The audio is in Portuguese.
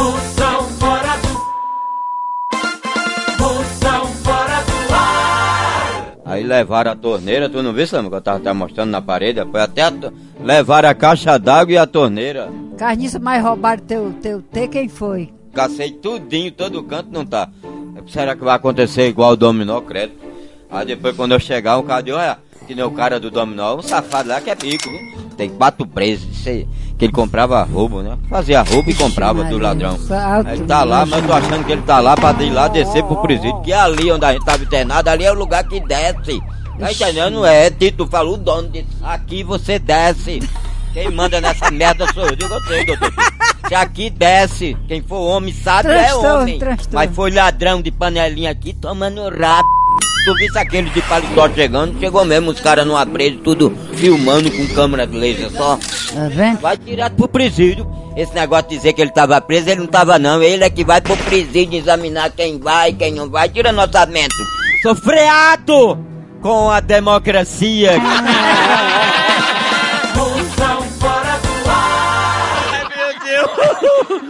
Moção fora do. Moção fora do ar. Aí levaram a torneira, tu não viu, Samu, que eu tava, tava mostrando na parede? Foi até a to- levaram a caixa d'água e a torneira. Carniça, mas roubaram teu, teu T, quem foi? Cacei tudinho, todo canto não tá. Será que vai acontecer igual o dominó, credo? Aí depois quando eu chegar, o cara diz, olha, que nem o cara do dominó, um safado lá que é pico, viu? Tem quatro presos, isso aí, que ele comprava roubo, né? Fazia roubo e comprava do ladrão. Ele tá lá, mas eu tô achando que ele tá lá pra ir lá descer pro presídio, que é ali onde a gente tava internado, ali é o lugar que desce. Tá entendendo? É, Tito falou, o dono disse, aqui você desce. Quem manda nessa merda sou eu. Digo, eu sei, doutor. Se aqui desce, quem for homem sabe é Transtorno, homem. transtorno. Mas foi ladrão de panelinha aqui tomando rabo. Tu visse aquele de paletó chegando, chegou mesmo os caras no apreço tudo filmando com câmera de laser só. Tá vendo? Vai direto pro presídio. Esse negócio de dizer que ele tava preso, ele não tava não. Ele é que vai pro presídio examinar quem vai, quem não vai. Tira nosso orçamento. Sou freado com a democracia. Moção fora do ar. Ai, meu Deus.